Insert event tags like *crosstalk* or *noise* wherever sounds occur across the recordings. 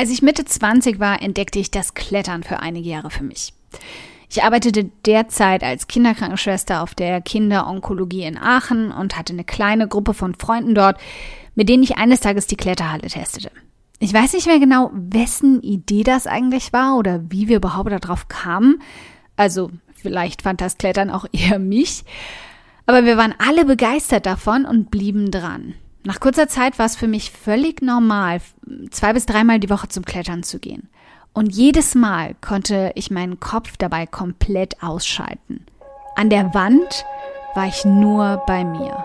Als ich Mitte 20 war, entdeckte ich das Klettern für einige Jahre für mich. Ich arbeitete derzeit als Kinderkrankenschwester auf der Kinderonkologie in Aachen und hatte eine kleine Gruppe von Freunden dort, mit denen ich eines Tages die Kletterhalle testete. Ich weiß nicht mehr genau, wessen Idee das eigentlich war oder wie wir überhaupt darauf kamen. Also vielleicht fand das Klettern auch *laughs* eher mich. Aber wir waren alle begeistert davon und blieben dran. Nach kurzer Zeit war es für mich völlig normal, zwei bis dreimal die Woche zum Klettern zu gehen. Und jedes Mal konnte ich meinen Kopf dabei komplett ausschalten. An der Wand war ich nur bei mir.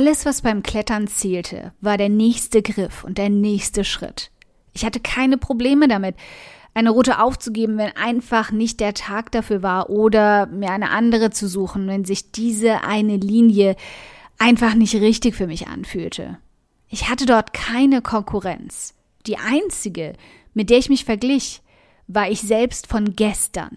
Alles, was beim Klettern zählte, war der nächste Griff und der nächste Schritt. Ich hatte keine Probleme damit, eine Route aufzugeben, wenn einfach nicht der Tag dafür war oder mir eine andere zu suchen, wenn sich diese eine Linie einfach nicht richtig für mich anfühlte. Ich hatte dort keine Konkurrenz. Die einzige, mit der ich mich verglich, war ich selbst von gestern.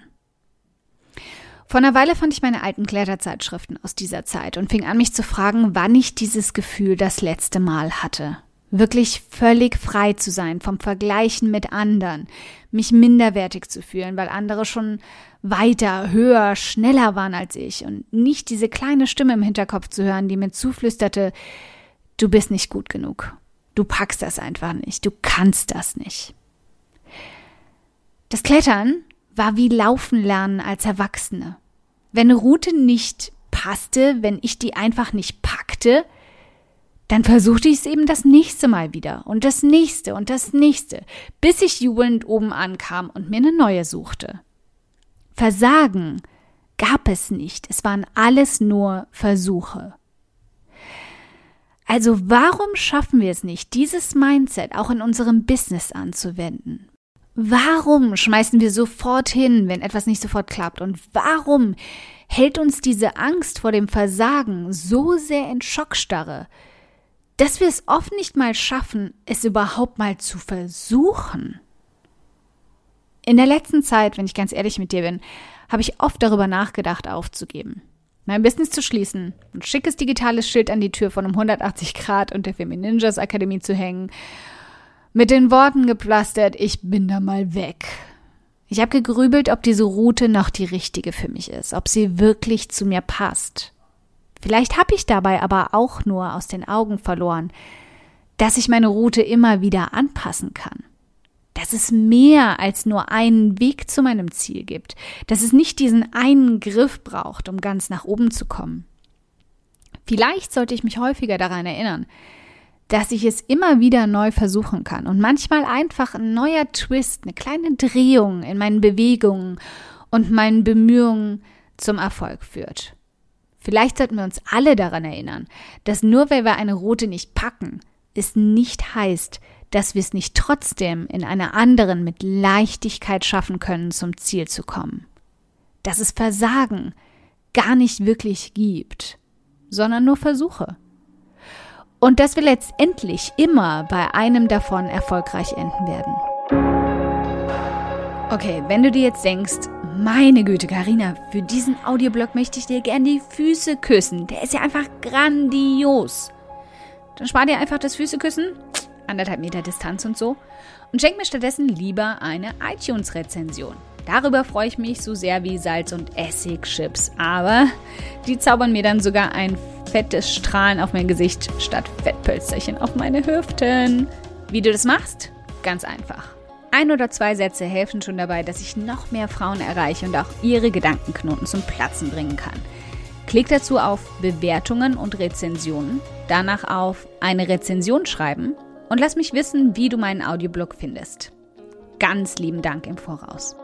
Vor einer Weile fand ich meine alten Kletterzeitschriften aus dieser Zeit und fing an, mich zu fragen, wann ich dieses Gefühl das letzte Mal hatte. Wirklich völlig frei zu sein vom Vergleichen mit anderen, mich minderwertig zu fühlen, weil andere schon weiter, höher, schneller waren als ich und nicht diese kleine Stimme im Hinterkopf zu hören, die mir zuflüsterte, du bist nicht gut genug. Du packst das einfach nicht. Du kannst das nicht. Das Klettern war wie Laufen lernen als Erwachsene. Wenn eine Route nicht passte, wenn ich die einfach nicht packte, dann versuchte ich es eben das nächste Mal wieder und das nächste und das nächste, bis ich jubelnd oben ankam und mir eine neue suchte. Versagen gab es nicht, es waren alles nur Versuche. Also warum schaffen wir es nicht, dieses Mindset auch in unserem Business anzuwenden? Warum schmeißen wir sofort hin, wenn etwas nicht sofort klappt? Und warum hält uns diese Angst vor dem Versagen so sehr in Schockstarre, dass wir es oft nicht mal schaffen, es überhaupt mal zu versuchen? In der letzten Zeit, wenn ich ganz ehrlich mit dir bin, habe ich oft darüber nachgedacht, aufzugeben. Mein Business zu schließen, ein schickes digitales Schild an die Tür von um 180 Grad und der Femininjas Akademie zu hängen mit den Worten gepflastert, ich bin da mal weg. Ich habe gegrübelt, ob diese Route noch die richtige für mich ist, ob sie wirklich zu mir passt. Vielleicht habe ich dabei aber auch nur aus den Augen verloren, dass ich meine Route immer wieder anpassen kann. Dass es mehr als nur einen Weg zu meinem Ziel gibt, dass es nicht diesen einen Griff braucht, um ganz nach oben zu kommen. Vielleicht sollte ich mich häufiger daran erinnern, dass ich es immer wieder neu versuchen kann und manchmal einfach ein neuer Twist, eine kleine Drehung in meinen Bewegungen und meinen Bemühungen zum Erfolg führt. Vielleicht sollten wir uns alle daran erinnern, dass nur weil wir eine Route nicht packen, es nicht heißt, dass wir es nicht trotzdem in einer anderen mit Leichtigkeit schaffen können, zum Ziel zu kommen. Dass es Versagen gar nicht wirklich gibt, sondern nur Versuche und dass wir letztendlich immer bei einem davon erfolgreich enden werden. Okay, wenn du dir jetzt denkst, meine Güte, Karina, für diesen Audioblog möchte ich dir gern die Füße küssen. Der ist ja einfach grandios. Dann spar dir einfach das Füßeküssen, anderthalb Meter Distanz und so, und schenk mir stattdessen lieber eine iTunes-Rezension. Darüber freue ich mich so sehr wie Salz- und Essigchips. Aber die zaubern mir dann sogar ein fettes Strahlen auf mein Gesicht statt Fettpölsterchen auf meine Hüften. Wie du das machst? Ganz einfach. ein oder zwei Sätze helfen schon dabei, dass ich noch mehr Frauen erreiche und auch ihre Gedankenknoten zum Platzen bringen kann. Klick dazu auf Bewertungen und Rezensionen, danach auf eine Rezension schreiben und lass mich wissen, wie du meinen Audioblog findest. Ganz lieben Dank im Voraus.